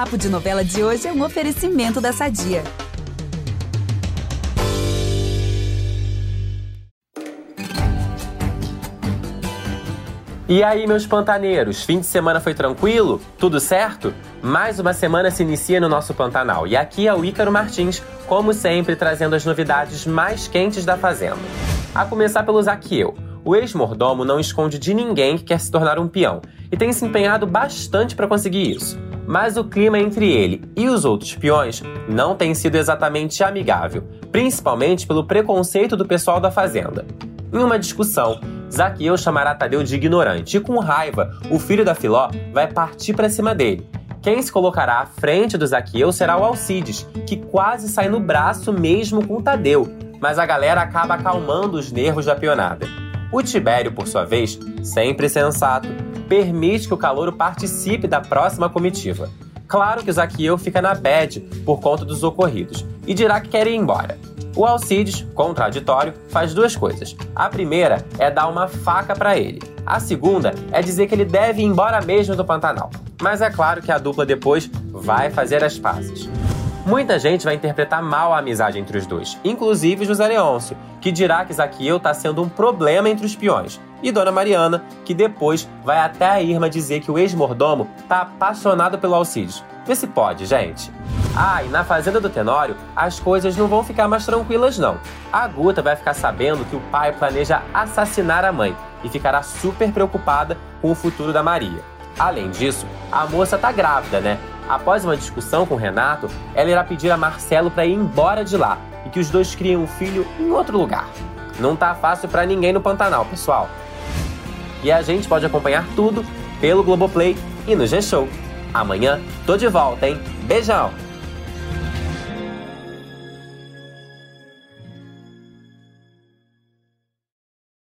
Papo de Novela de hoje é um oferecimento da Sadia. E aí, meus pantaneiros, fim de semana foi tranquilo? Tudo certo? Mais uma semana se inicia no nosso Pantanal e aqui é o Ícaro Martins, como sempre, trazendo as novidades mais quentes da Fazenda. A começar pelo Zaqueu. O ex-mordomo não esconde de ninguém que quer se tornar um peão e tem se empenhado bastante para conseguir isso. Mas o clima entre ele e os outros peões não tem sido exatamente amigável, principalmente pelo preconceito do pessoal da fazenda. Em uma discussão, Zaqueu chamará Tadeu de ignorante e, com raiva, o filho da Filó vai partir para cima dele. Quem se colocará à frente do Zaqueu será o Alcides, que quase sai no braço mesmo com Tadeu, mas a galera acaba acalmando os nervos da pionada. O Tibério, por sua vez, sempre sensato, permite que o calouro participe da próxima comitiva. Claro que o Zaqueu fica na bad por conta dos ocorridos e dirá que quer ir embora. O Alcides, contraditório, faz duas coisas. A primeira é dar uma faca para ele. A segunda é dizer que ele deve ir embora mesmo do Pantanal. Mas é claro que a dupla depois vai fazer as pazes. Muita gente vai interpretar mal a amizade entre os dois, inclusive José Leôncio, que dirá que Zaqueu está sendo um problema entre os peões, e Dona Mariana, que depois vai até a Irma dizer que o ex-mordomo está apaixonado pelo Alcides. Vê se pode, gente. Ah, e na fazenda do Tenório, as coisas não vão ficar mais tranquilas, não. A Guta vai ficar sabendo que o pai planeja assassinar a mãe e ficará super preocupada com o futuro da Maria. Além disso, a moça tá grávida, né? Após uma discussão com o Renato, ela irá pedir a Marcelo para ir embora de lá e que os dois criem um filho em outro lugar. Não tá fácil para ninguém no Pantanal, pessoal. E a gente pode acompanhar tudo pelo Globoplay e no G-Show. Amanhã tô de volta, hein? Beijão!